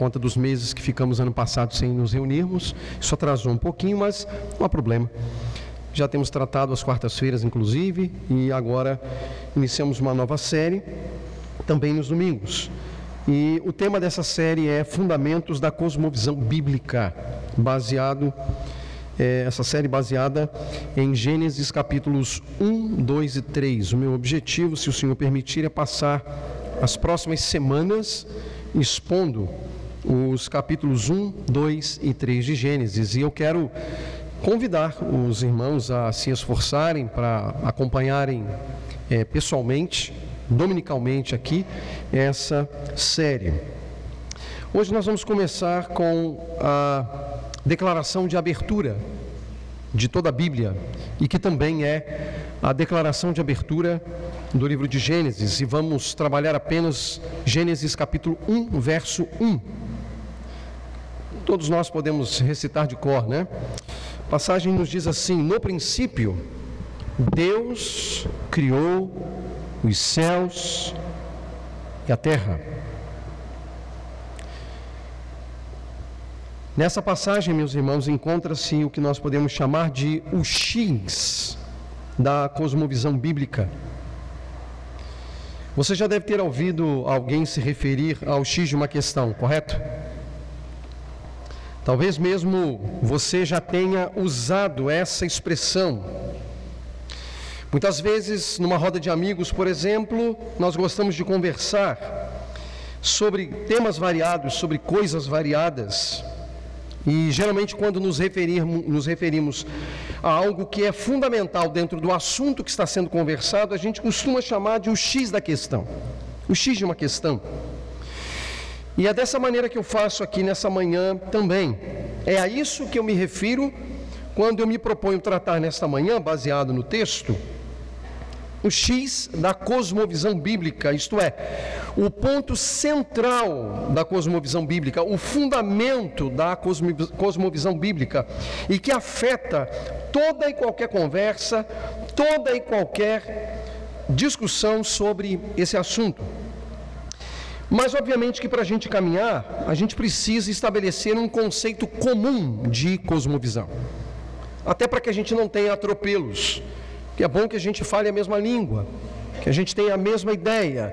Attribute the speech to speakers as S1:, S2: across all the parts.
S1: conta dos meses que ficamos ano passado sem nos reunirmos. Isso atrasou um pouquinho, mas não há problema. Já temos tratado as quartas-feiras, inclusive, e agora iniciamos uma nova série, também nos domingos. E o tema dessa série é Fundamentos da Cosmovisão Bíblica, baseado, é, essa série baseada em Gênesis capítulos 1, 2 e 3. O meu objetivo, se o Senhor permitir, é passar as próximas semanas expondo os capítulos 1, 2 e 3 de Gênesis. E eu quero convidar os irmãos a se esforçarem para acompanharem é, pessoalmente, dominicalmente aqui, essa série. Hoje nós vamos começar com a declaração de abertura de toda a Bíblia e que também é a declaração de abertura do livro de Gênesis e vamos trabalhar apenas Gênesis capítulo 1, verso 1. Todos nós podemos recitar de cor, né? A passagem nos diz assim: No princípio, Deus criou os céus e a terra. Nessa passagem, meus irmãos, encontra-se o que nós podemos chamar de o X da cosmovisão bíblica. Você já deve ter ouvido alguém se referir ao X de uma questão, correto? Talvez mesmo você já tenha usado essa expressão. Muitas vezes, numa roda de amigos, por exemplo, nós gostamos de conversar sobre temas variados, sobre coisas variadas. E geralmente, quando nos nos referimos a algo que é fundamental dentro do assunto que está sendo conversado, a gente costuma chamar de o X da questão. O X de uma questão. E é dessa maneira que eu faço aqui nessa manhã também. É a isso que eu me refiro quando eu me proponho tratar nesta manhã, baseado no texto, o X da cosmovisão bíblica, isto é, o ponto central da cosmovisão bíblica, o fundamento da cosmovisão bíblica e que afeta toda e qualquer conversa, toda e qualquer discussão sobre esse assunto. Mas, obviamente, que para a gente caminhar, a gente precisa estabelecer um conceito comum de cosmovisão, até para que a gente não tenha atropelos que é bom que a gente fale a mesma língua, que a gente tenha a mesma ideia,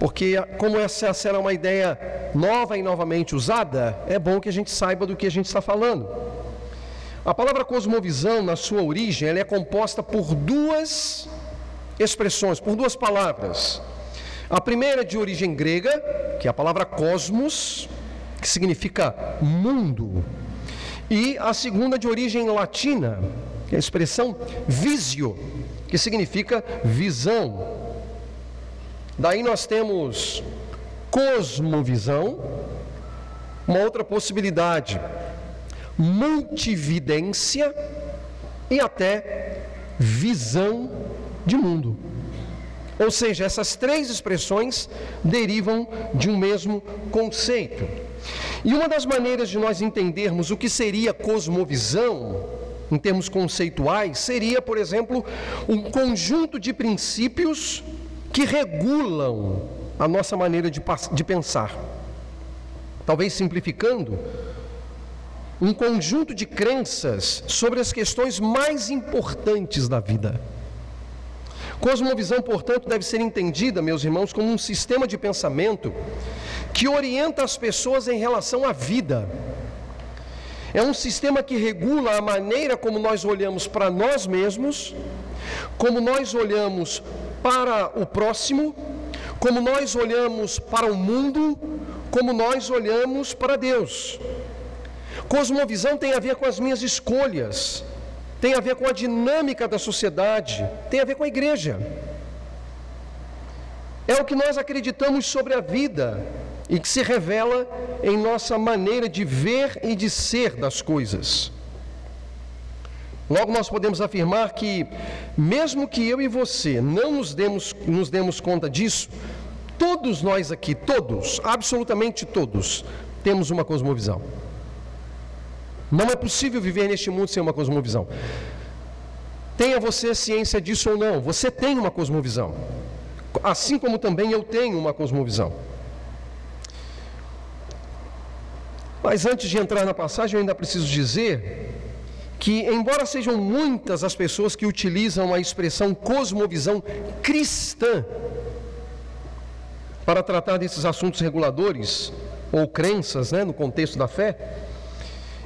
S1: porque como essa será uma ideia nova e novamente usada, é bom que a gente saiba do que a gente está falando. A palavra cosmovisão, na sua origem, ela é composta por duas expressões, por duas palavras. A primeira é de origem grega, que é a palavra cosmos, que significa mundo, e a segunda de origem latina, que é a expressão visio, que significa visão. Daí nós temos cosmovisão, uma outra possibilidade, multividência e até visão de mundo. Ou seja, essas três expressões derivam de um mesmo conceito. E uma das maneiras de nós entendermos o que seria cosmovisão em termos conceituais, seria, por exemplo, um conjunto de princípios que regulam a nossa maneira de, de pensar. Talvez simplificando, um conjunto de crenças sobre as questões mais importantes da vida. Cosmovisão, portanto, deve ser entendida, meus irmãos, como um sistema de pensamento que orienta as pessoas em relação à vida é um sistema que regula a maneira como nós olhamos para nós mesmos, como nós olhamos para o próximo, como nós olhamos para o mundo, como nós olhamos para Deus. Cosmovisão tem a ver com as minhas escolhas, tem a ver com a dinâmica da sociedade, tem a ver com a igreja. É o que nós acreditamos sobre a vida, e que se revela em nossa maneira de ver e de ser das coisas. Logo, nós podemos afirmar que, mesmo que eu e você não nos demos, nos demos conta disso, todos nós aqui, todos, absolutamente todos, temos uma cosmovisão. Não é possível viver neste mundo sem uma cosmovisão. Tenha você ciência disso ou não, você tem uma cosmovisão. Assim como também eu tenho uma cosmovisão. Mas antes de entrar na passagem, eu ainda preciso dizer que, embora sejam muitas as pessoas que utilizam a expressão cosmovisão cristã para tratar desses assuntos reguladores ou crenças, né, no contexto da fé,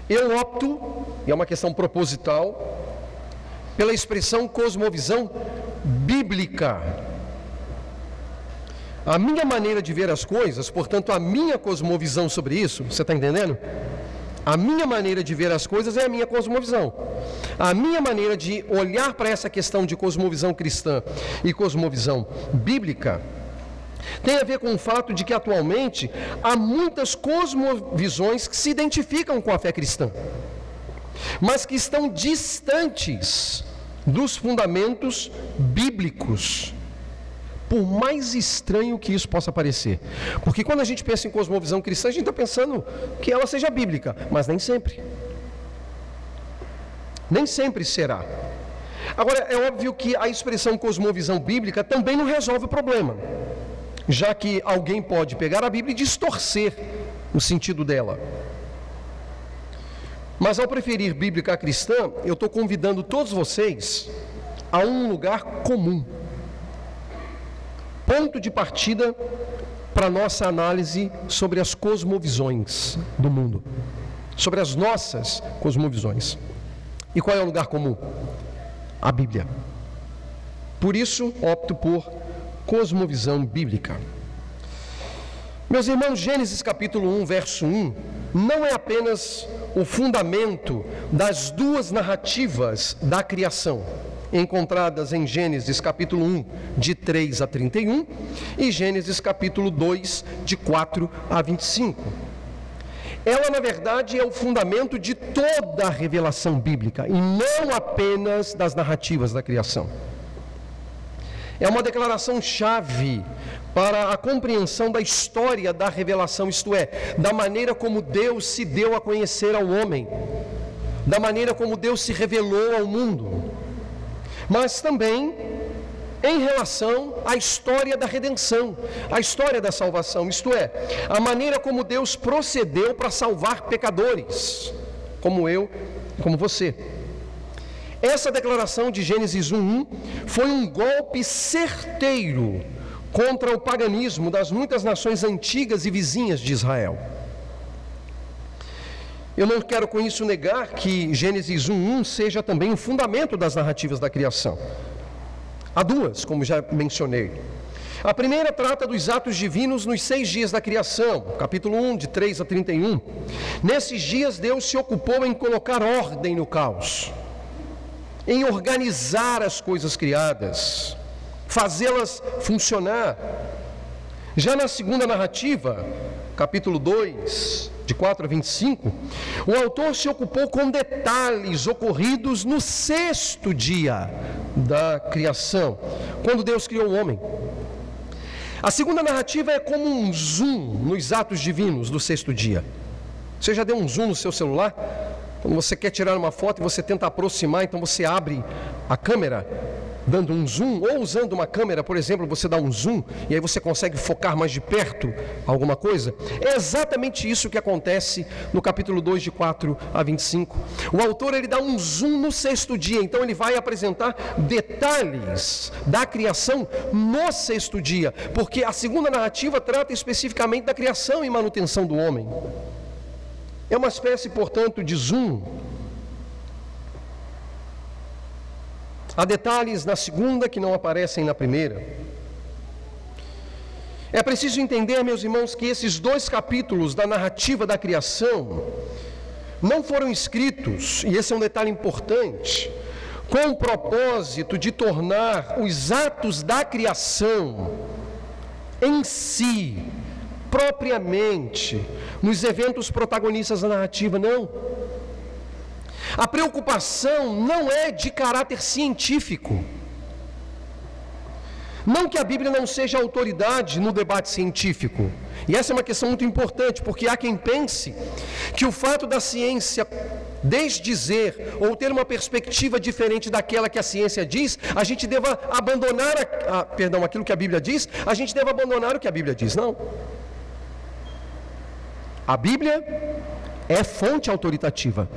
S1: eu opto, e é uma questão proposital, pela expressão cosmovisão bíblica. A minha maneira de ver as coisas, portanto, a minha cosmovisão sobre isso, você está entendendo? A minha maneira de ver as coisas é a minha cosmovisão. A minha maneira de olhar para essa questão de cosmovisão cristã e cosmovisão bíblica tem a ver com o fato de que atualmente há muitas cosmovisões que se identificam com a fé cristã, mas que estão distantes dos fundamentos bíblicos por mais estranho que isso possa parecer. Porque quando a gente pensa em cosmovisão cristã, a gente está pensando que ela seja bíblica, mas nem sempre. Nem sempre será. Agora, é óbvio que a expressão cosmovisão bíblica também não resolve o problema, já que alguém pode pegar a Bíblia e distorcer o sentido dela. Mas ao preferir bíblica cristã, eu estou convidando todos vocês a um lugar comum ponto de partida para nossa análise sobre as cosmovisões do mundo, sobre as nossas cosmovisões. E qual é o lugar comum? A Bíblia. Por isso, opto por cosmovisão bíblica. Meus irmãos, Gênesis capítulo 1, verso 1, não é apenas o fundamento das duas narrativas da criação encontradas em Gênesis capítulo 1, de 3 a 31, e Gênesis capítulo 2, de 4 a 25. Ela, na verdade, é o fundamento de toda a revelação bíblica e não apenas das narrativas da criação. É uma declaração chave para a compreensão da história da revelação, isto é, da maneira como Deus se deu a conhecer ao homem, da maneira como Deus se revelou ao mundo mas também em relação à história da redenção, à história da salvação, isto é, a maneira como Deus procedeu para salvar pecadores, como eu e como você. Essa declaração de Gênesis 1:1 foi um golpe certeiro contra o paganismo das muitas nações antigas e vizinhas de Israel. Eu não quero com isso negar que Gênesis 1:1 seja também o fundamento das narrativas da criação. Há duas, como já mencionei. A primeira trata dos atos divinos nos seis dias da criação, capítulo 1, de 3 a 31. Nesses dias, Deus se ocupou em colocar ordem no caos, em organizar as coisas criadas, fazê-las funcionar. Já na segunda narrativa, capítulo 2, de 4 a 25, o autor se ocupou com detalhes ocorridos no sexto dia da criação, quando Deus criou o homem. A segunda narrativa é como um zoom nos atos divinos do sexto dia. Você já deu um zoom no seu celular? Quando você quer tirar uma foto e você tenta aproximar, então você abre a câmera dando um zoom, ou usando uma câmera, por exemplo, você dá um zoom e aí você consegue focar mais de perto alguma coisa. É exatamente isso que acontece no capítulo 2, de 4 a 25. O autor ele dá um zoom no sexto dia, então ele vai apresentar detalhes da criação no sexto dia, porque a segunda narrativa trata especificamente da criação e manutenção do homem. É uma espécie, portanto, de zoom Há detalhes na segunda que não aparecem na primeira. É preciso entender, meus irmãos, que esses dois capítulos da narrativa da criação não foram escritos, e esse é um detalhe importante, com o propósito de tornar os atos da criação em si, propriamente, nos eventos protagonistas da narrativa, não. A preocupação não é de caráter científico. Não que a Bíblia não seja autoridade no debate científico. E essa é uma questão muito importante, porque há quem pense que o fato da ciência desdizer ou ter uma perspectiva diferente daquela que a ciência diz, a gente deva abandonar, a, a, perdão, aquilo que a Bíblia diz, a gente deva abandonar o que a Bíblia diz. Não. A Bíblia é fonte autoritativa,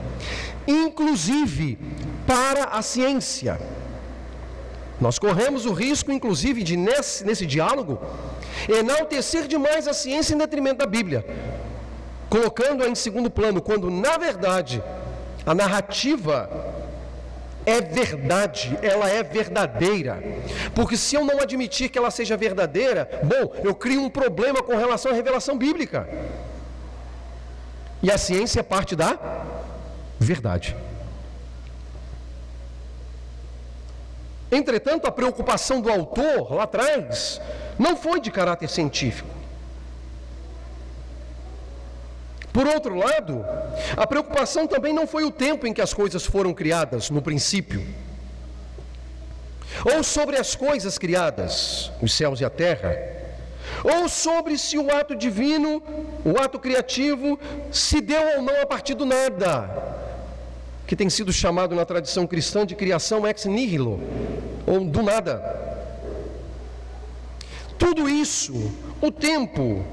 S1: inclusive para a ciência. Nós corremos o risco, inclusive, de nesse, nesse diálogo, enaltecer demais a ciência em detrimento da Bíblia, colocando-a em segundo plano, quando na verdade a narrativa é verdade, ela é verdadeira. Porque se eu não admitir que ela seja verdadeira, bom, eu crio um problema com relação à revelação bíblica. E a ciência é parte da verdade. Entretanto, a preocupação do autor lá atrás não foi de caráter científico. Por outro lado, a preocupação também não foi o tempo em que as coisas foram criadas, no princípio, ou sobre as coisas criadas, os céus e a terra, ou sobre se o ato divino, o ato criativo, se deu ou não a partir do nada, que tem sido chamado na tradição cristã de criação ex nihilo, ou do nada. Tudo isso, o tempo,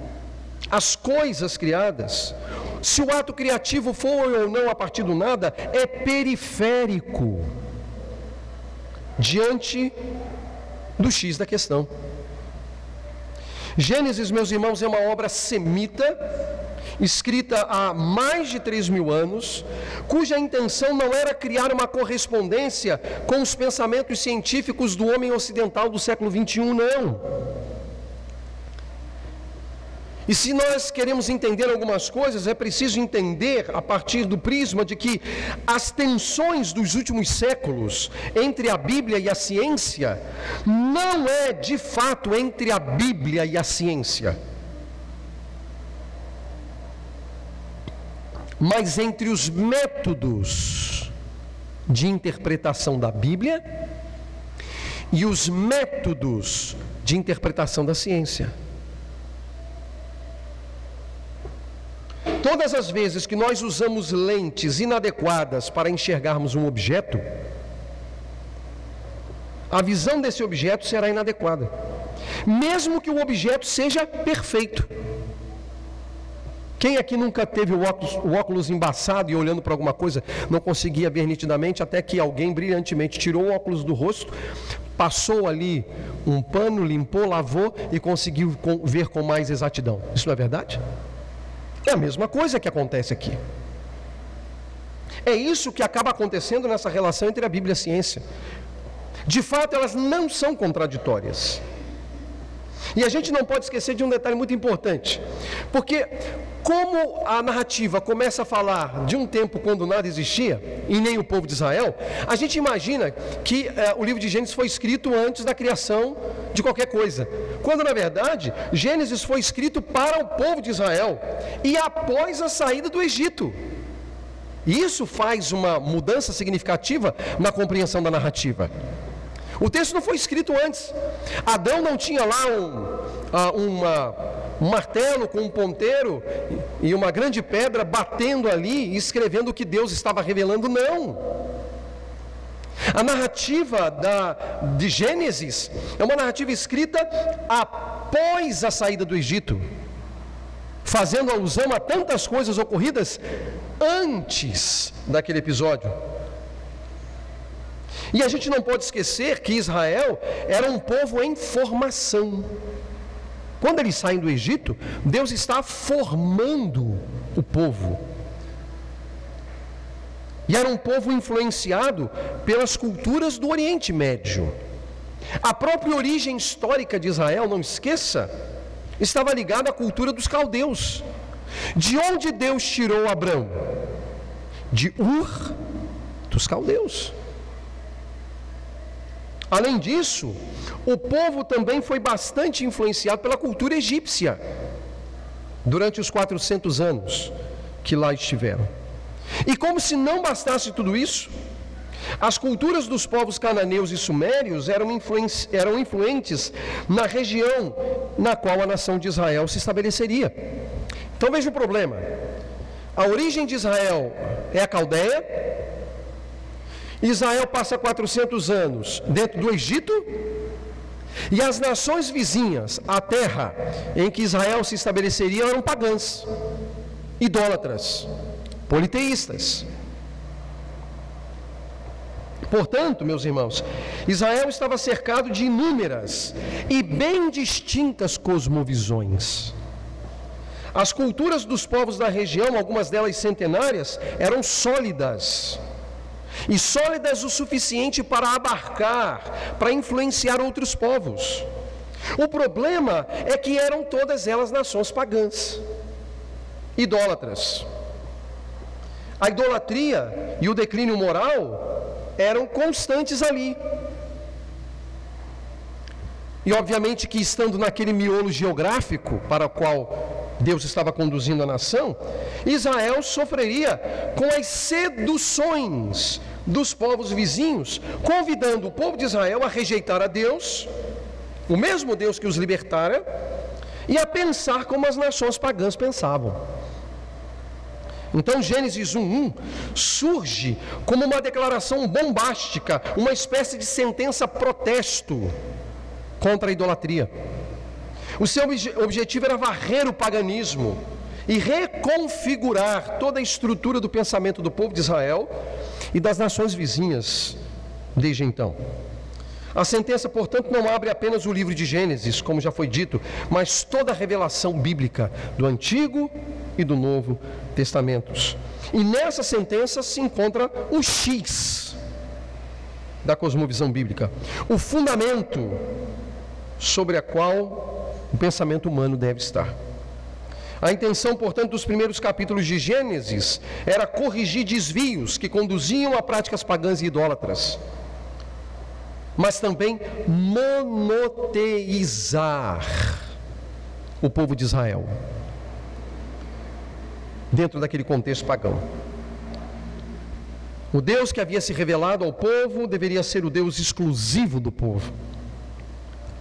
S1: as coisas criadas, se o ato criativo foi ou não a partir do nada, é periférico diante do X da questão. Gênesis, meus irmãos, é uma obra semita, escrita há mais de três mil anos, cuja intenção não era criar uma correspondência com os pensamentos científicos do homem ocidental do século 21, não. E se nós queremos entender algumas coisas, é preciso entender a partir do prisma de que as tensões dos últimos séculos entre a Bíblia e a ciência não é de fato entre a Bíblia e a ciência, mas entre os métodos de interpretação da Bíblia e os métodos de interpretação da ciência. Todas as vezes que nós usamos lentes inadequadas para enxergarmos um objeto, a visão desse objeto será inadequada, mesmo que o objeto seja perfeito. Quem aqui nunca teve o óculos, o óculos embaçado e olhando para alguma coisa não conseguia ver nitidamente, até que alguém brilhantemente tirou o óculos do rosto, passou ali um pano, limpou, lavou e conseguiu ver com mais exatidão? Isso não é verdade? É a mesma coisa que acontece aqui. É isso que acaba acontecendo nessa relação entre a Bíblia e a ciência. De fato, elas não são contraditórias. E a gente não pode esquecer de um detalhe muito importante, porque como a narrativa começa a falar de um tempo quando nada existia, e nem o povo de Israel, a gente imagina que eh, o livro de Gênesis foi escrito antes da criação de qualquer coisa, quando na verdade Gênesis foi escrito para o povo de Israel e após a saída do Egito. Isso faz uma mudança significativa na compreensão da narrativa. O texto não foi escrito antes. Adão não tinha lá um, ah, uma, um martelo com um ponteiro e uma grande pedra batendo ali e escrevendo o que Deus estava revelando, não. A narrativa da, de Gênesis é uma narrativa escrita após a saída do Egito, fazendo alusão a tantas coisas ocorridas antes daquele episódio. E a gente não pode esquecer que Israel era um povo em formação. Quando eles saem do Egito, Deus está formando o povo. E era um povo influenciado pelas culturas do Oriente Médio. A própria origem histórica de Israel, não esqueça, estava ligada à cultura dos caldeus. De onde Deus tirou Abraão? De Ur dos caldeus. Além disso, o povo também foi bastante influenciado pela cultura egípcia durante os 400 anos que lá estiveram. E como se não bastasse tudo isso, as culturas dos povos cananeus e sumérios eram, eram influentes na região na qual a nação de Israel se estabeleceria. Então veja o problema: a origem de Israel é a Caldeia, Israel passa 400 anos dentro do Egito, e as nações vizinhas, a terra em que Israel se estabeleceria, eram pagãs, idólatras, politeístas. Portanto, meus irmãos, Israel estava cercado de inúmeras e bem distintas cosmovisões. As culturas dos povos da região, algumas delas centenárias, eram sólidas. E sólidas o suficiente para abarcar, para influenciar outros povos. O problema é que eram todas elas nações pagãs, idólatras. A idolatria e o declínio moral eram constantes ali. E obviamente que estando naquele miolo geográfico para o qual Deus estava conduzindo a nação, Israel sofreria com as seduções dos povos vizinhos, convidando o povo de Israel a rejeitar a Deus, o mesmo Deus que os libertara, e a pensar como as nações pagãs pensavam. Então Gênesis 1:1 surge como uma declaração bombástica, uma espécie de sentença protesto contra a idolatria. O seu objetivo era varrer o paganismo e reconfigurar toda a estrutura do pensamento do povo de Israel e das nações vizinhas desde então. A sentença, portanto, não abre apenas o livro de Gênesis, como já foi dito, mas toda a revelação bíblica do Antigo e do Novo Testamentos. E nessa sentença se encontra o X da cosmovisão bíblica, o fundamento sobre a qual o pensamento humano deve estar. A intenção, portanto, dos primeiros capítulos de Gênesis era corrigir desvios que conduziam a práticas pagãs e idólatras mas também monoteizar o povo de Israel dentro daquele contexto pagão. O Deus que havia se revelado ao povo deveria ser o Deus exclusivo do povo.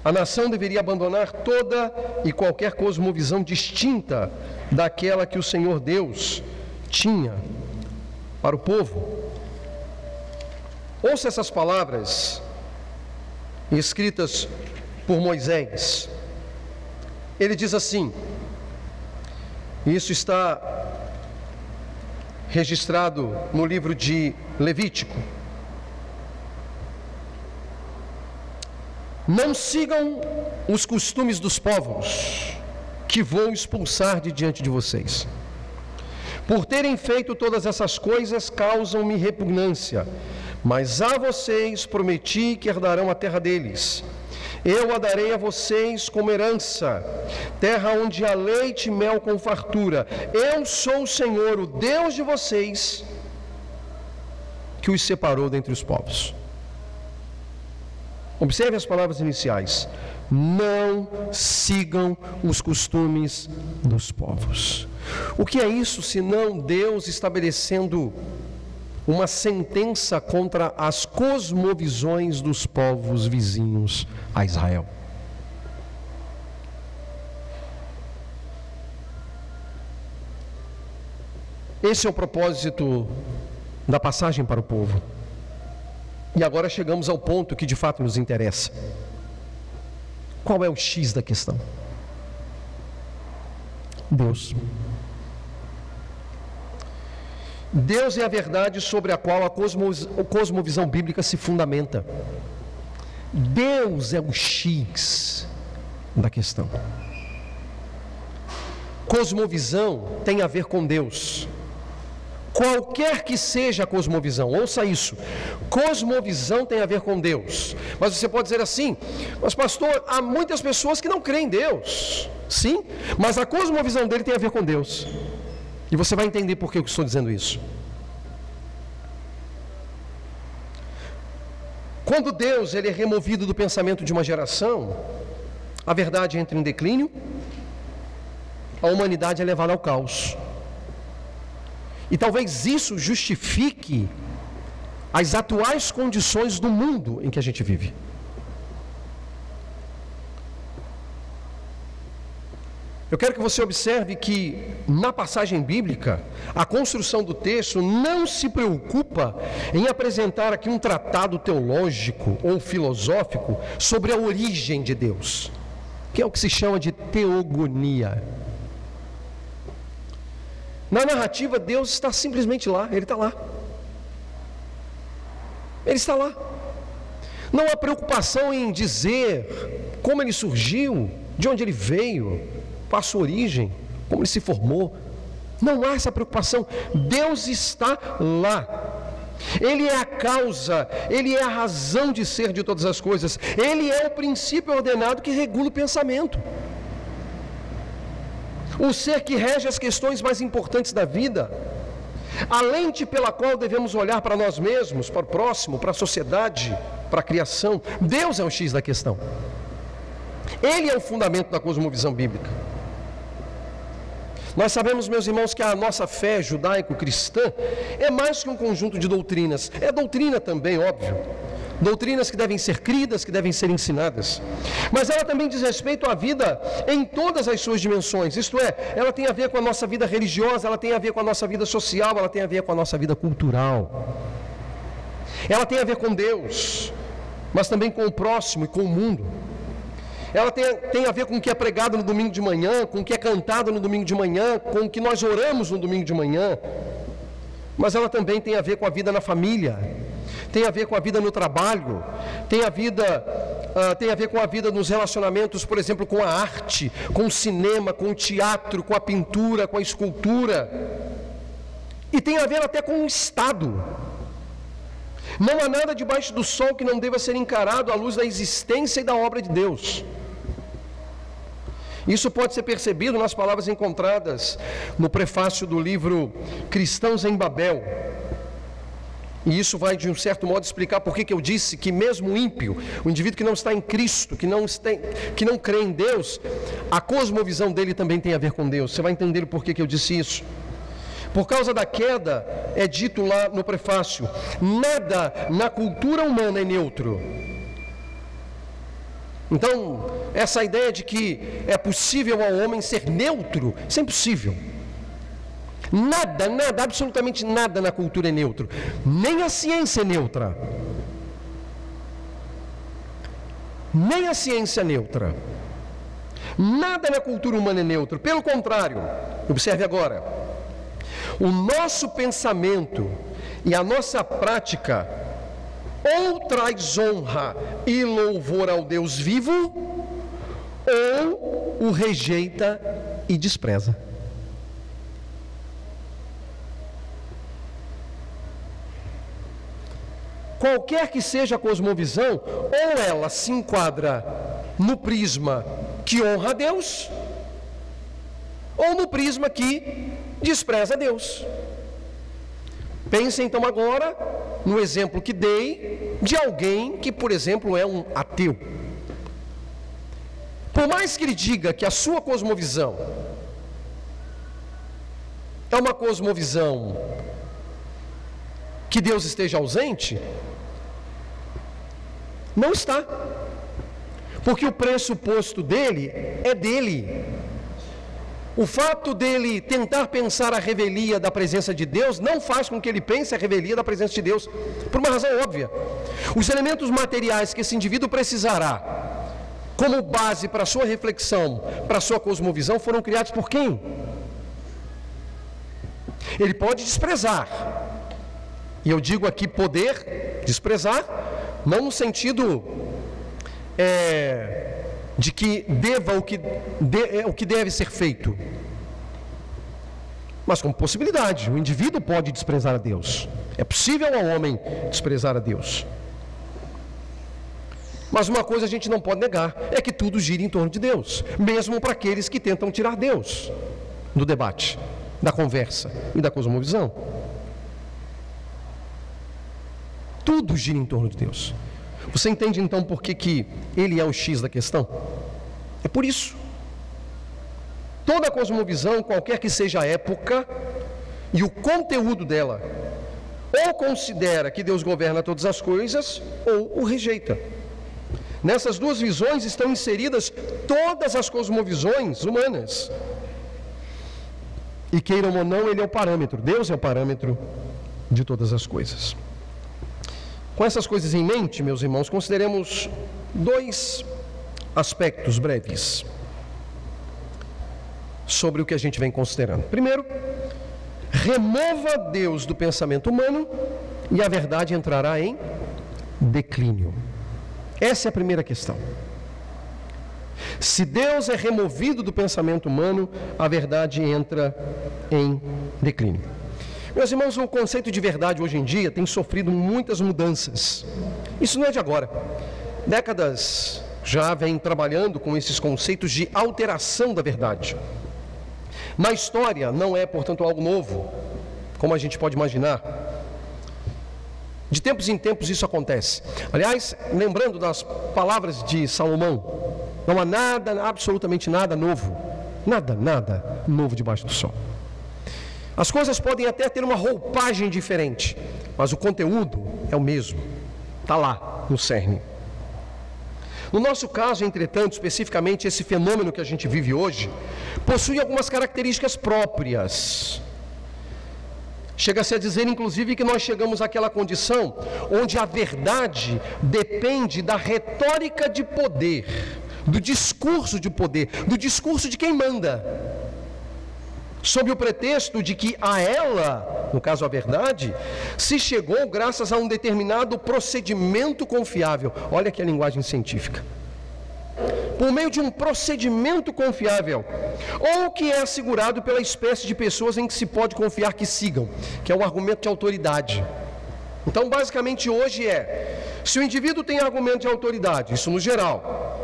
S1: A nação deveria abandonar toda e qualquer cosmovisão distinta daquela que o Senhor Deus tinha para o povo. Ouça essas palavras escritas por Moisés. Ele diz assim: isso está registrado no livro de Levítico. Não sigam os costumes dos povos que vou expulsar de diante de vocês. Por terem feito todas essas coisas, causam-me repugnância mas a vocês prometi que herdarão a terra deles. Eu a darei a vocês como herança, terra onde há leite e mel com fartura. Eu sou o Senhor, o Deus de vocês, que os separou dentre os povos. Observe as palavras iniciais. Não sigam os costumes dos povos. O que é isso senão Deus estabelecendo uma sentença contra as cosmovisões dos povos vizinhos a Israel. Esse é o propósito da passagem para o povo. E agora chegamos ao ponto que de fato nos interessa. Qual é o X da questão? Deus. Deus é a verdade sobre a qual a cosmovisão bíblica se fundamenta. Deus é o X da questão. Cosmovisão tem a ver com Deus. Qualquer que seja a cosmovisão, ouça isso. Cosmovisão tem a ver com Deus. Mas você pode dizer assim: Mas, pastor, há muitas pessoas que não creem em Deus. Sim, mas a cosmovisão dele tem a ver com Deus. E você vai entender por que eu estou dizendo isso. Quando Deus ele é removido do pensamento de uma geração, a verdade entra em declínio, a humanidade é levada ao caos. E talvez isso justifique as atuais condições do mundo em que a gente vive. Eu quero que você observe que na passagem bíblica, a construção do texto não se preocupa em apresentar aqui um tratado teológico ou filosófico sobre a origem de Deus, que é o que se chama de teogonia. Na narrativa, Deus está simplesmente lá, Ele está lá. Ele está lá. Não há preocupação em dizer como ele surgiu, de onde ele veio, qual a sua origem, como ele se formou. Não há essa preocupação. Deus está lá. Ele é a causa, ele é a razão de ser de todas as coisas. Ele é o princípio ordenado que regula o pensamento. O ser que rege as questões mais importantes da vida. A lente pela qual devemos olhar para nós mesmos, para o próximo, para a sociedade, para a criação. Deus é o X da questão. Ele é o fundamento da cosmovisão bíblica. Nós sabemos, meus irmãos, que a nossa fé judaico-cristã é mais que um conjunto de doutrinas. É doutrina também, óbvio. Doutrinas que devem ser cridas, que devem ser ensinadas. Mas ela também diz respeito à vida em todas as suas dimensões. Isto é, ela tem a ver com a nossa vida religiosa, ela tem a ver com a nossa vida social, ela tem a ver com a nossa vida cultural. Ela tem a ver com Deus, mas também com o próximo e com o mundo. Ela tem, tem a ver com o que é pregado no domingo de manhã, com o que é cantado no domingo de manhã, com o que nós oramos no domingo de manhã. Mas ela também tem a ver com a vida na família, tem a ver com a vida no trabalho, tem a vida uh, tem a ver com a vida nos relacionamentos, por exemplo, com a arte, com o cinema, com o teatro, com a pintura, com a escultura. E tem a ver até com o Estado. Não há nada debaixo do sol que não deva ser encarado à luz da existência e da obra de Deus. Isso pode ser percebido nas palavras encontradas no prefácio do livro Cristãos em Babel. E isso vai, de um certo modo, explicar por que eu disse que, mesmo o ímpio, o indivíduo que não está em Cristo, que não, está, que não crê em Deus, a cosmovisão dele também tem a ver com Deus. Você vai entender porquê que eu disse isso. Por causa da queda, é dito lá no prefácio: nada na cultura humana é neutro. Então, essa ideia de que é possível ao homem ser neutro, isso é impossível. Nada, nada, absolutamente nada na cultura é neutro. Nem a ciência é neutra. Nem a ciência é neutra. Nada na cultura humana é neutro. Pelo contrário, observe agora. O nosso pensamento e a nossa prática ou traz honra e louvor ao Deus vivo, ou o rejeita e despreza. Qualquer que seja a cosmovisão, ou ela se enquadra no prisma que honra a Deus, ou no prisma que despreza Deus. Pense então agora no exemplo que dei de alguém que, por exemplo, é um ateu. Por mais que ele diga que a sua cosmovisão é uma cosmovisão que Deus esteja ausente, não está. Porque o pressuposto dele é dele. O fato dele tentar pensar a revelia da presença de Deus não faz com que ele pense a revelia da presença de Deus, por uma razão óbvia. Os elementos materiais que esse indivíduo precisará, como base para a sua reflexão, para a sua cosmovisão, foram criados por quem? Ele pode desprezar, e eu digo aqui poder desprezar, não no sentido é, de que deva o que, de, é, o que deve ser feito. Mas como possibilidade, o indivíduo pode desprezar a Deus. É possível ao homem desprezar a Deus. Mas uma coisa a gente não pode negar: é que tudo gira em torno de Deus, mesmo para aqueles que tentam tirar Deus do debate, da conversa e da cosmovisão. Tudo gira em torno de Deus. Você entende então por que, que ele é o X da questão? É por isso. Toda cosmovisão, qualquer que seja a época e o conteúdo dela, ou considera que Deus governa todas as coisas, ou o rejeita. Nessas duas visões estão inseridas todas as cosmovisões humanas. E queiram ou não, ele é o parâmetro, Deus é o parâmetro de todas as coisas. Com essas coisas em mente, meus irmãos, consideremos dois aspectos breves sobre o que a gente vem considerando. Primeiro, Remova Deus do pensamento humano e a verdade entrará em declínio. Essa é a primeira questão. Se Deus é removido do pensamento humano, a verdade entra em declínio. Meus irmãos, o conceito de verdade hoje em dia tem sofrido muitas mudanças. Isso não é de agora. Décadas já vem trabalhando com esses conceitos de alteração da verdade. Na história não é, portanto, algo novo, como a gente pode imaginar. De tempos em tempos isso acontece. Aliás, lembrando das palavras de Salomão, não há nada, absolutamente nada novo. Nada, nada novo debaixo do sol. As coisas podem até ter uma roupagem diferente, mas o conteúdo é o mesmo. Está lá, no cerne. No nosso caso, entretanto, especificamente esse fenômeno que a gente vive hoje, possui algumas características próprias. Chega-se a dizer, inclusive, que nós chegamos àquela condição onde a verdade depende da retórica de poder, do discurso de poder, do discurso de quem manda. Sob o pretexto de que a ela, no caso a verdade, se chegou graças a um determinado procedimento confiável. Olha que é a linguagem científica por meio de um procedimento confiável, ou que é assegurado pela espécie de pessoas em que se pode confiar que sigam, que é um argumento de autoridade. Então, basicamente, hoje é: se o indivíduo tem argumento de autoridade, isso no geral,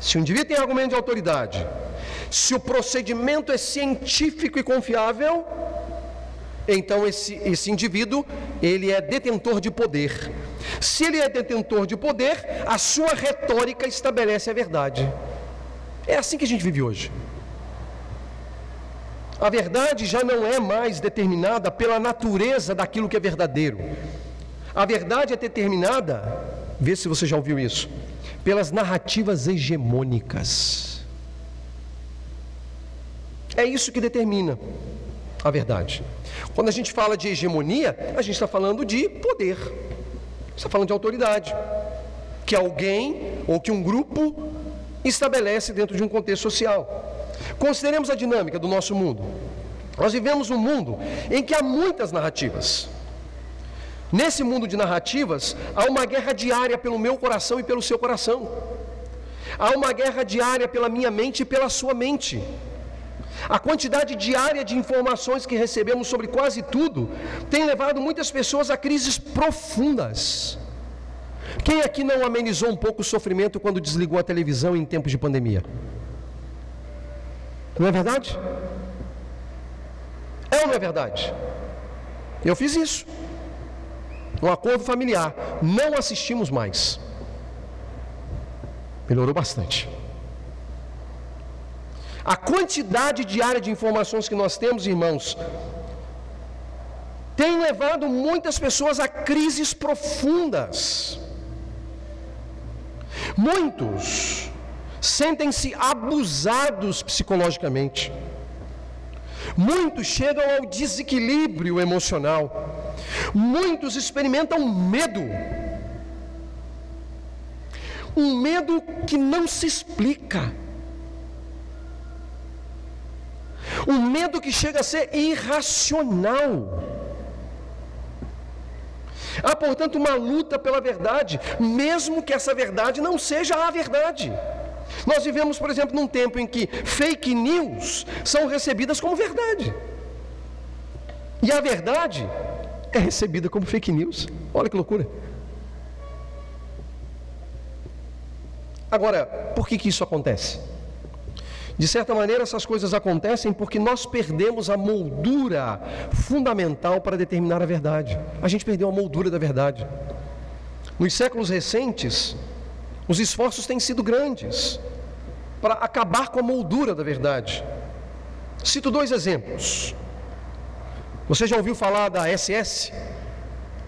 S1: se o indivíduo tem argumento de autoridade, se o procedimento é científico e confiável, então esse, esse indivíduo ele é detentor de poder. Se ele é detentor de poder, a sua retórica estabelece a verdade. É assim que a gente vive hoje. A verdade já não é mais determinada pela natureza daquilo que é verdadeiro. A verdade é determinada, vê se você já ouviu isso, pelas narrativas hegemônicas. É isso que determina a verdade. Quando a gente fala de hegemonia, a gente está falando de poder, está falando de autoridade, que alguém ou que um grupo estabelece dentro de um contexto social. Consideremos a dinâmica do nosso mundo. Nós vivemos um mundo em que há muitas narrativas. Nesse mundo de narrativas, há uma guerra diária pelo meu coração e pelo seu coração. Há uma guerra diária pela minha mente e pela sua mente. A quantidade diária de informações que recebemos sobre quase tudo tem levado muitas pessoas a crises profundas. Quem aqui não amenizou um pouco o sofrimento quando desligou a televisão em tempos de pandemia? Não é verdade? É ou não é verdade? Eu fiz isso. Um acordo familiar. Não assistimos mais. Melhorou bastante. A quantidade diária de informações que nós temos, irmãos, tem levado muitas pessoas a crises profundas. Muitos sentem-se abusados psicologicamente. Muitos chegam ao desequilíbrio emocional. Muitos experimentam medo. Um medo que não se explica. Um medo que chega a ser irracional. Há, portanto, uma luta pela verdade, mesmo que essa verdade não seja a verdade. Nós vivemos, por exemplo, num tempo em que fake news são recebidas como verdade. E a verdade é recebida como fake news. Olha que loucura. Agora, por que, que isso acontece? De certa maneira, essas coisas acontecem porque nós perdemos a moldura fundamental para determinar a verdade. A gente perdeu a moldura da verdade. Nos séculos recentes, os esforços têm sido grandes para acabar com a moldura da verdade. Cito dois exemplos. Você já ouviu falar da SS,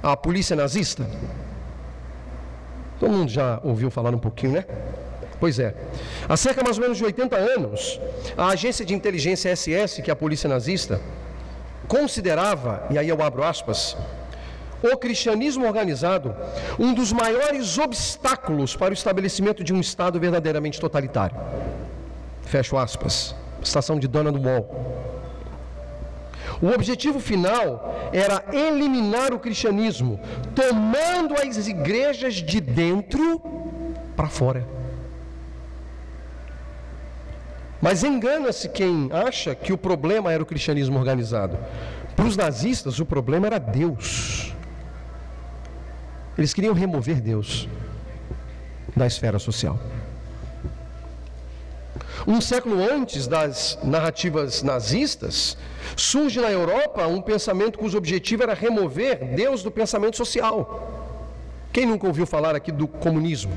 S1: a polícia nazista? Todo mundo já ouviu falar um pouquinho, né? Pois é. Há cerca mais ou menos de 80 anos, a agência de inteligência SS, que é a polícia nazista, considerava, e aí eu abro aspas, o cristianismo organizado um dos maiores obstáculos para o estabelecimento de um Estado verdadeiramente totalitário. Fecho aspas. Estação de Dona do Mol. O objetivo final era eliminar o cristianismo, tomando as igrejas de dentro para fora. Mas engana-se quem acha que o problema era o cristianismo organizado. Para os nazistas, o problema era Deus. Eles queriam remover Deus da esfera social. Um século antes das narrativas nazistas, surge na Europa um pensamento cujo objetivo era remover Deus do pensamento social. Quem nunca ouviu falar aqui do comunismo?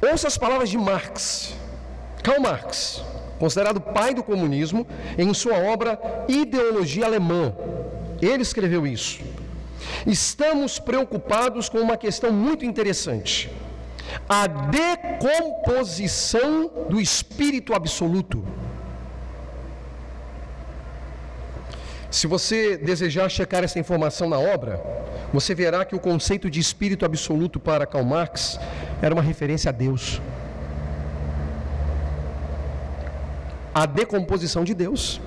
S1: Ouça as palavras de Marx. Karl Marx, considerado pai do comunismo, em sua obra Ideologia Alemã. Ele escreveu isso. Estamos preocupados com uma questão muito interessante a decomposição do espírito absoluto. Se você desejar checar essa informação na obra, você verá que o conceito de espírito absoluto para Karl Marx era uma referência a Deus. A decomposição de Deus.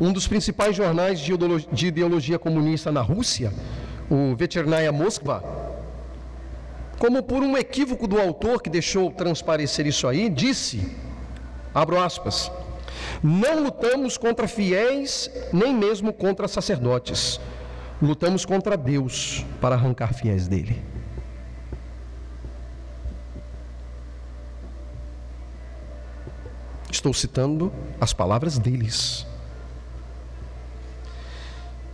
S1: Um dos principais jornais de ideologia, de ideologia comunista na Rússia o Veternaya Moskva, como por um equívoco do autor que deixou transparecer isso aí, disse, abro aspas, não lutamos contra fiéis, nem mesmo contra sacerdotes. Lutamos contra Deus para arrancar fiéis dele. Estou citando as palavras deles.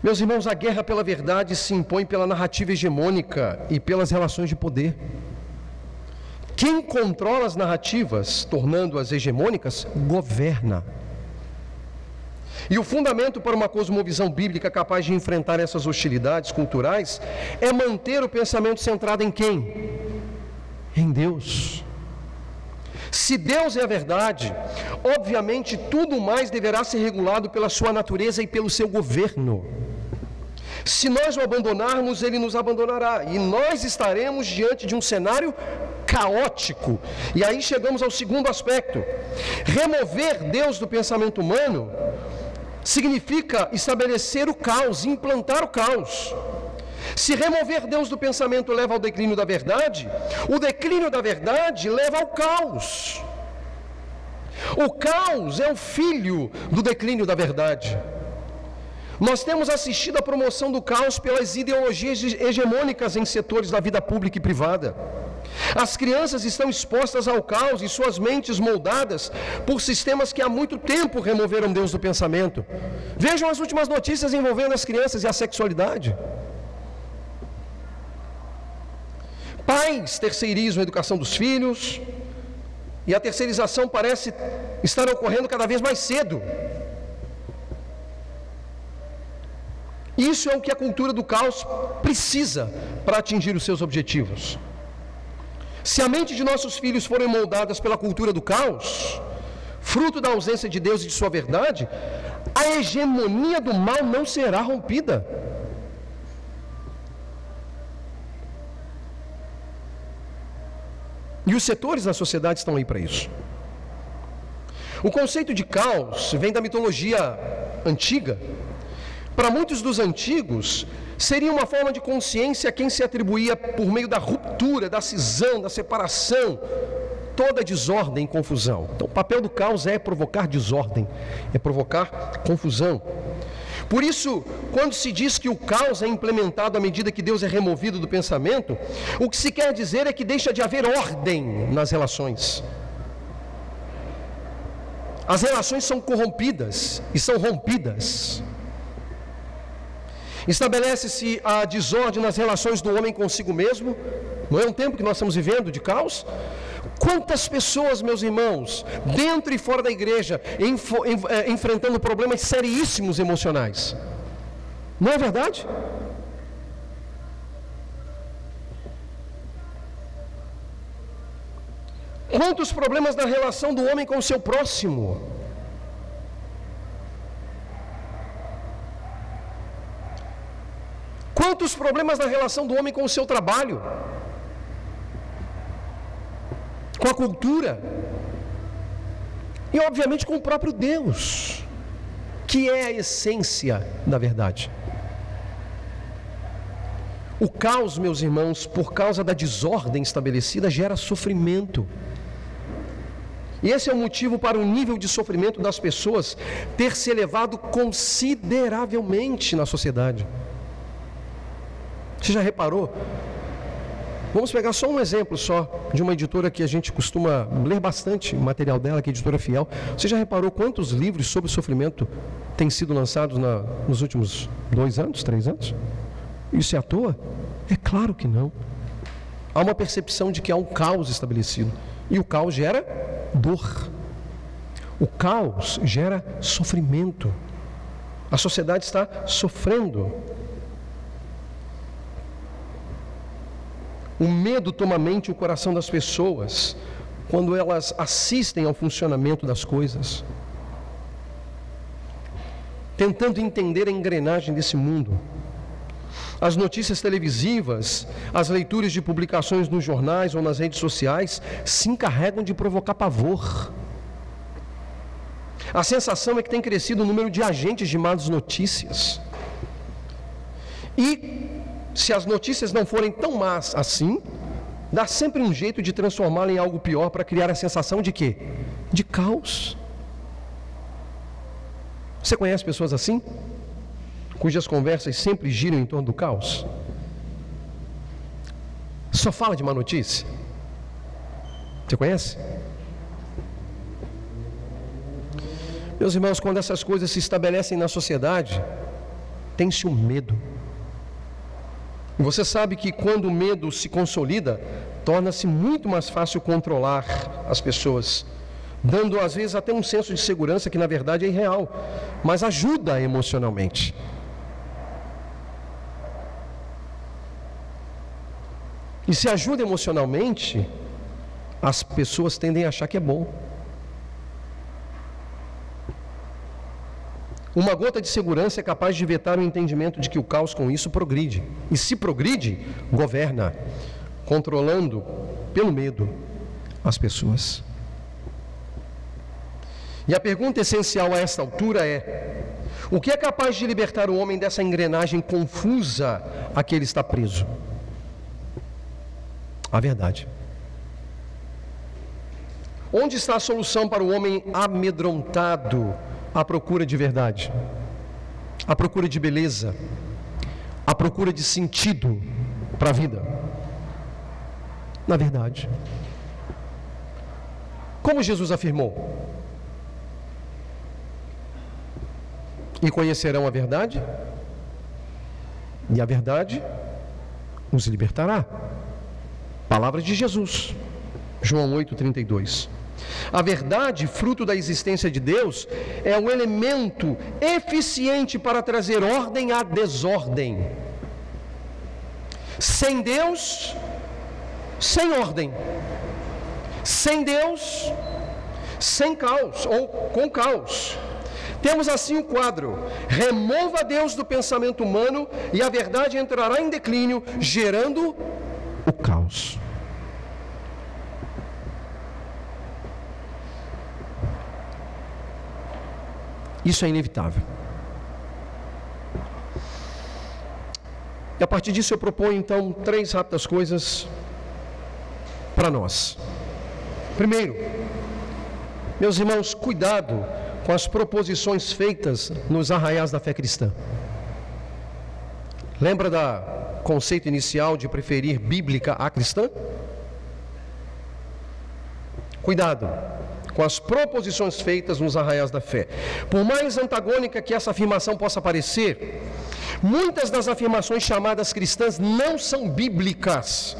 S1: Meus irmãos, a guerra pela verdade se impõe pela narrativa hegemônica e pelas relações de poder. Quem controla as narrativas, tornando-as hegemônicas, governa. E o fundamento para uma cosmovisão bíblica capaz de enfrentar essas hostilidades culturais é manter o pensamento centrado em quem? Em Deus. Se Deus é a verdade, obviamente tudo mais deverá ser regulado pela sua natureza e pelo seu governo. Se nós o abandonarmos, ele nos abandonará e nós estaremos diante de um cenário caótico. E aí chegamos ao segundo aspecto. Remover Deus do pensamento humano significa estabelecer o caos, implantar o caos. Se remover Deus do pensamento leva ao declínio da verdade, o declínio da verdade leva ao caos. O caos é o filho do declínio da verdade. Nós temos assistido à promoção do caos pelas ideologias hegemônicas em setores da vida pública e privada. As crianças estão expostas ao caos e suas mentes moldadas por sistemas que há muito tempo removeram Deus do pensamento. Vejam as últimas notícias envolvendo as crianças e a sexualidade. Pais terceirizam a educação dos filhos, e a terceirização parece estar ocorrendo cada vez mais cedo. Isso é o que a cultura do caos precisa para atingir os seus objetivos. Se a mente de nossos filhos forem moldadas pela cultura do caos, fruto da ausência de Deus e de sua verdade, a hegemonia do mal não será rompida. E os setores da sociedade estão aí para isso. O conceito de caos vem da mitologia antiga, para muitos dos antigos, seria uma forma de consciência a quem se atribuía por meio da ruptura, da cisão, da separação, toda desordem e confusão. Então, o papel do caos é provocar desordem, é provocar confusão. Por isso, quando se diz que o caos é implementado à medida que Deus é removido do pensamento, o que se quer dizer é que deixa de haver ordem nas relações. As relações são corrompidas e são rompidas. Estabelece-se a desordem nas relações do homem consigo mesmo. Não é um tempo que nós estamos vivendo de caos? Quantas pessoas, meus irmãos, dentro e fora da igreja, é, enfrentando problemas seríssimos emocionais? Não é verdade? Quantos problemas na relação do homem com o seu próximo? Quantos problemas na relação do homem com o seu trabalho, com a cultura, E obviamente com o próprio Deus, que é a essência da verdade. O caos, meus irmãos, por causa da desordem estabelecida, gera sofrimento. E esse é o motivo para o nível de sofrimento das pessoas ter se elevado consideravelmente na sociedade. Você já reparou? Vamos pegar só um exemplo só de uma editora que a gente costuma ler bastante o material dela, que é a editora Fiel. Você já reparou quantos livros sobre sofrimento têm sido lançados na, nos últimos dois anos, três anos? Isso é à toa? É claro que não. Há uma percepção de que há um caos estabelecido. E o caos gera dor. O caos gera sofrimento. A sociedade está sofrendo. O medo toma mente o coração das pessoas quando elas assistem ao funcionamento das coisas, tentando entender a engrenagem desse mundo. As notícias televisivas, as leituras de publicações nos jornais ou nas redes sociais se encarregam de provocar pavor. A sensação é que tem crescido o número de agentes de más notícias. E se as notícias não forem tão más assim, dá sempre um jeito de transformá-la em algo pior para criar a sensação de quê? De caos. Você conhece pessoas assim? cujas conversas sempre giram em torno do caos? Só fala de má notícia? Você conhece? Meus irmãos, quando essas coisas se estabelecem na sociedade, tem-se o um medo. Você sabe que quando o medo se consolida, torna-se muito mais fácil controlar as pessoas, dando às vezes até um senso de segurança que na verdade é irreal, mas ajuda emocionalmente. E se ajuda emocionalmente, as pessoas tendem a achar que é bom. Uma gota de segurança é capaz de vetar o entendimento de que o caos com isso progride. E se progride, governa, controlando pelo medo as pessoas. E a pergunta essencial a esta altura é: o que é capaz de libertar o homem dessa engrenagem confusa a que ele está preso? a verdade. Onde está a solução para o homem amedrontado à procura de verdade, à procura de beleza, à procura de sentido para a vida? Na verdade. Como Jesus afirmou: E conhecerão a verdade, e a verdade os libertará. Palavras de Jesus, João 8,32. A verdade, fruto da existência de Deus, é um elemento eficiente para trazer ordem à desordem. Sem Deus, sem ordem. Sem Deus, sem caos ou com caos. Temos assim o quadro: remova Deus do pensamento humano e a verdade entrará em declínio, gerando o caos. Isso é inevitável. E a partir disso eu proponho então três rápidas coisas para nós. Primeiro, meus irmãos, cuidado com as proposições feitas nos arraiais da fé cristã. Lembra da conceito inicial de preferir bíblica a cristã? Cuidado com as proposições feitas nos arraiais da fé. Por mais antagônica que essa afirmação possa parecer, muitas das afirmações chamadas cristãs não são bíblicas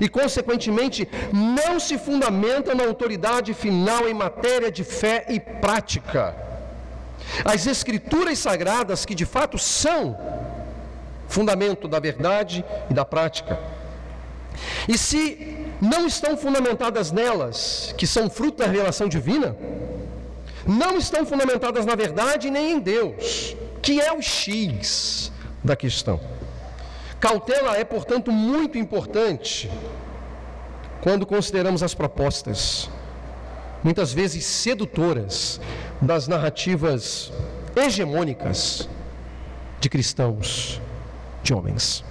S1: e, consequentemente, não se fundamentam na autoridade final em matéria de fé e prática. As Escrituras sagradas, que de fato são fundamento da verdade e da prática. E se não estão fundamentadas nelas, que são fruto da revelação divina, não estão fundamentadas na verdade nem em Deus, que é o X da questão. Cautela é, portanto, muito importante quando consideramos as propostas. muitas vezes sedutoras, das narrativas hegemônicas de cristãos, de homens.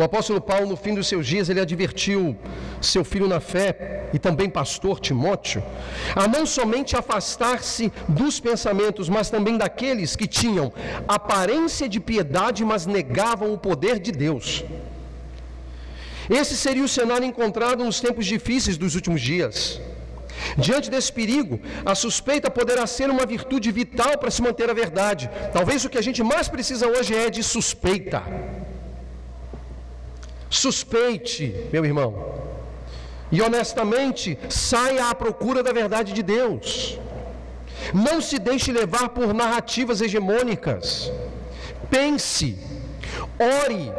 S1: O apóstolo Paulo, no fim dos seus dias, ele advertiu seu filho na fé e também pastor Timóteo a não somente afastar-se dos pensamentos, mas também daqueles que tinham aparência de piedade, mas negavam o poder de Deus. Esse seria o cenário encontrado nos tempos difíceis dos últimos dias. Diante desse perigo, a suspeita poderá ser uma virtude vital para se manter a verdade. Talvez o que a gente mais precisa hoje é de suspeita. Suspeite, meu irmão, e honestamente saia à procura da verdade de Deus. Não se deixe levar por narrativas hegemônicas. Pense, ore,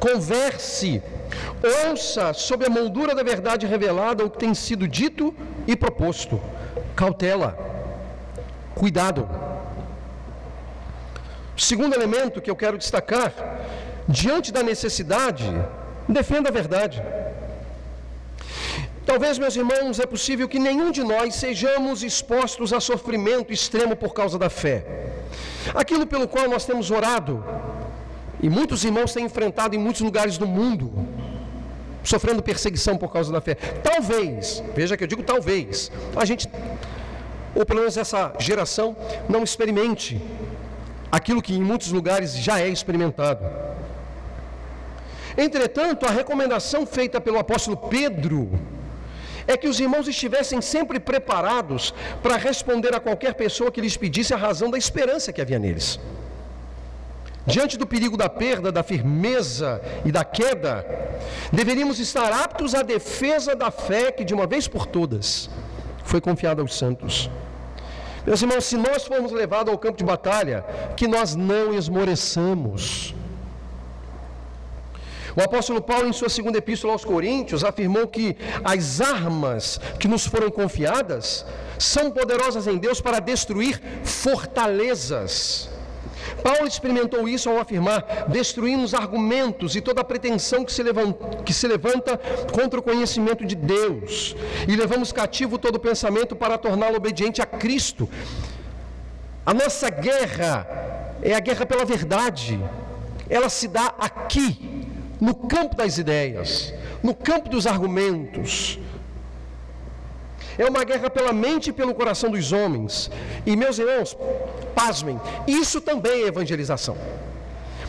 S1: converse, ouça sob a moldura da verdade revelada o que tem sido dito e proposto. Cautela, cuidado. Segundo elemento que eu quero destacar, diante da necessidade Defenda a verdade. Talvez, meus irmãos, é possível que nenhum de nós sejamos expostos a sofrimento extremo por causa da fé. Aquilo pelo qual nós temos orado, e muitos irmãos têm enfrentado em muitos lugares do mundo, sofrendo perseguição por causa da fé. Talvez, veja que eu digo talvez, a gente, ou pelo menos essa geração, não experimente aquilo que em muitos lugares já é experimentado. Entretanto, a recomendação feita pelo apóstolo Pedro é que os irmãos estivessem sempre preparados para responder a qualquer pessoa que lhes pedisse a razão da esperança que havia neles. Diante do perigo da perda, da firmeza e da queda, deveríamos estar aptos à defesa da fé que, de uma vez por todas, foi confiada aos santos. Meus irmãos, se nós formos levados ao campo de batalha, que nós não esmoreçamos o apóstolo Paulo, em sua segunda epístola aos Coríntios, afirmou que as armas que nos foram confiadas são poderosas em Deus para destruir fortalezas. Paulo experimentou isso ao afirmar: destruímos argumentos e toda pretensão que se, levanta, que se levanta contra o conhecimento de Deus, e levamos cativo todo pensamento para torná-lo obediente a Cristo. A nossa guerra é a guerra pela verdade, ela se dá aqui, no campo das ideias, no campo dos argumentos. É uma guerra pela mente e pelo coração dos homens. E meus irmãos, pasmem, isso também é evangelização.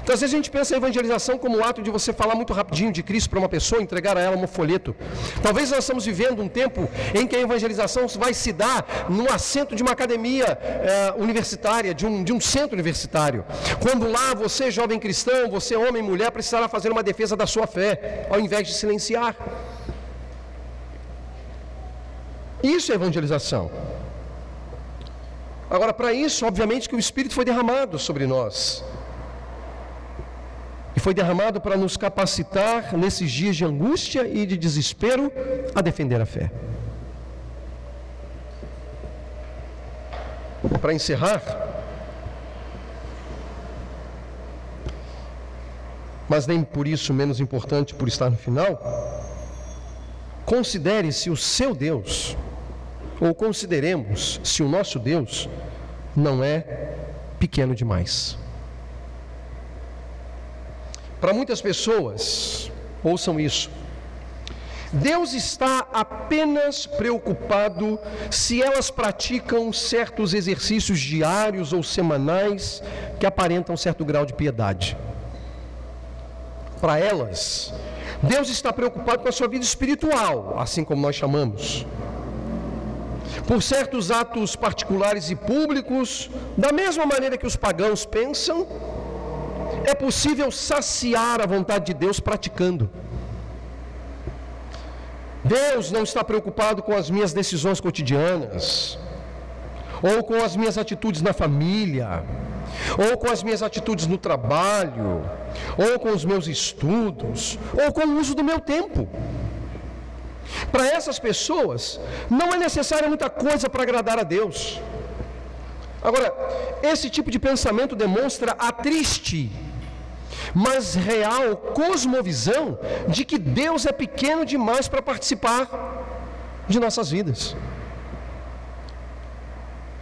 S1: Então, às vezes a gente pensa a evangelização como o ato de você falar muito rapidinho de Cristo para uma pessoa, entregar a ela um folheto. Talvez nós estamos vivendo um tempo em que a evangelização vai se dar no assento de uma academia eh, universitária, de um, de um centro universitário. Quando lá você, jovem cristão, você, homem e mulher, precisará fazer uma defesa da sua fé, ao invés de silenciar. Isso é evangelização. Agora, para isso, obviamente que o Espírito foi derramado sobre nós e foi derramado para nos capacitar nesses dias de angústia e de desespero a defender a fé. Para encerrar, mas nem por isso menos importante por estar no final, considere se o seu Deus, ou consideremos se o nosso Deus não é pequeno demais. Para muitas pessoas, ouçam isso. Deus está apenas preocupado se elas praticam certos exercícios diários ou semanais que aparentam certo grau de piedade. Para elas, Deus está preocupado com a sua vida espiritual, assim como nós chamamos. Por certos atos particulares e públicos, da mesma maneira que os pagãos pensam, é possível saciar a vontade de Deus praticando. Deus não está preocupado com as minhas decisões cotidianas, ou com as minhas atitudes na família, ou com as minhas atitudes no trabalho, ou com os meus estudos, ou com o uso do meu tempo. Para essas pessoas, não é necessária muita coisa para agradar a Deus. Agora, esse tipo de pensamento demonstra a triste mas real cosmovisão de que Deus é pequeno demais para participar. de nossas vidas.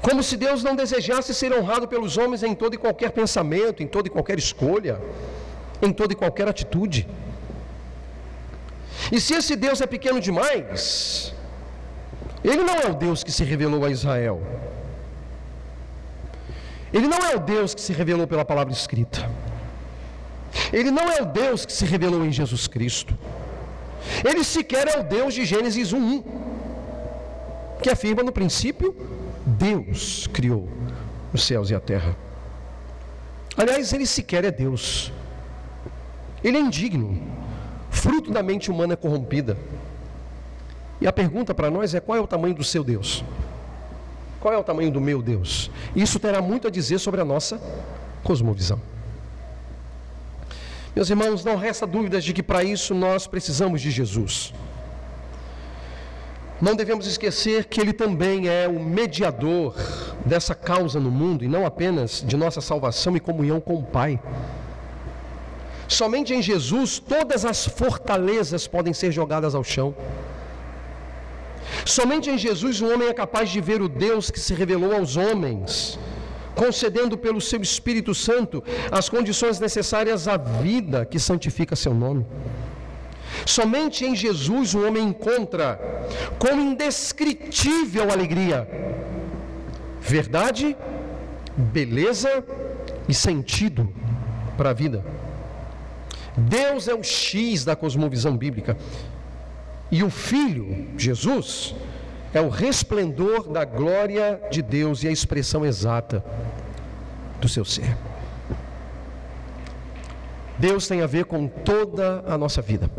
S1: Como se Deus não desejasse ser honrado pelos homens em todo e qualquer pensamento, em toda e qualquer escolha, em toda e qualquer atitude. E se esse Deus é pequeno demais, ele não é o Deus que se revelou a Israel. Ele não é o Deus que se revelou pela palavra escrita. Ele não é o Deus que se revelou em Jesus Cristo. Ele sequer é o Deus de Gênesis 1:1, que afirma no princípio Deus criou os céus e a terra. Aliás, ele sequer é Deus. Ele é indigno, fruto da mente humana corrompida. E a pergunta para nós é: qual é o tamanho do seu Deus? Qual é o tamanho do meu Deus? Isso terá muito a dizer sobre a nossa cosmovisão. Meus irmãos, não resta dúvidas de que para isso nós precisamos de Jesus. Não devemos esquecer que Ele também é o mediador dessa causa no mundo e não apenas de nossa salvação e comunhão com o Pai. Somente em Jesus todas as fortalezas podem ser jogadas ao chão. Somente em Jesus o homem é capaz de ver o Deus que se revelou aos homens, concedendo pelo seu Espírito Santo as condições necessárias à vida que santifica seu nome. Somente em Jesus o homem encontra com indescritível alegria verdade, beleza e sentido para a vida. Deus é o X da cosmovisão bíblica. E o Filho, Jesus, é o resplendor da glória de Deus e a expressão exata do seu ser. Deus tem a ver com toda a nossa vida.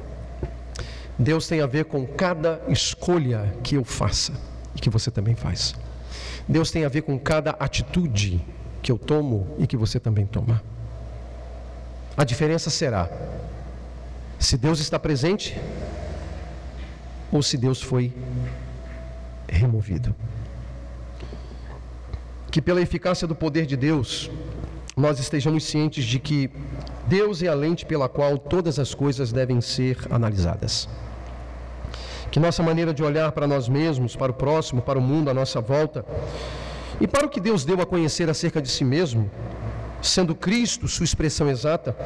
S1: Deus tem a ver com cada escolha que eu faça e que você também faz. Deus tem a ver com cada atitude que eu tomo e que você também toma. A diferença será se Deus está presente ou se Deus foi removido. Que pela eficácia do poder de Deus, nós estejamos cientes de que Deus é a lente pela qual todas as coisas devem ser analisadas. Que nossa maneira de olhar para nós mesmos, para o próximo, para o mundo à nossa volta e para o que Deus deu a conhecer acerca de si mesmo, sendo Cristo sua expressão exata,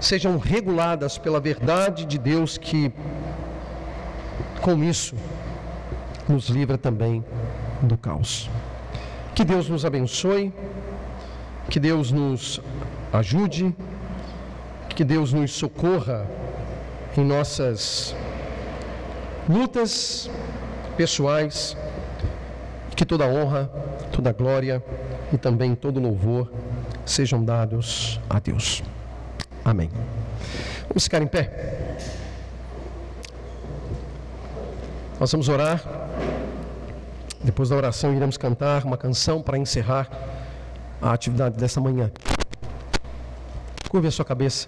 S1: sejam reguladas pela verdade de Deus que, com isso, nos livra também do caos. Que Deus nos abençoe, que Deus nos ajude que Deus nos socorra em nossas lutas pessoais, que toda honra, toda glória e também todo louvor sejam dados a Deus. Amém. Vamos ficar em pé. Nós vamos orar. Depois da oração, iremos cantar uma canção para encerrar a atividade dessa manhã. Curve a sua cabeça.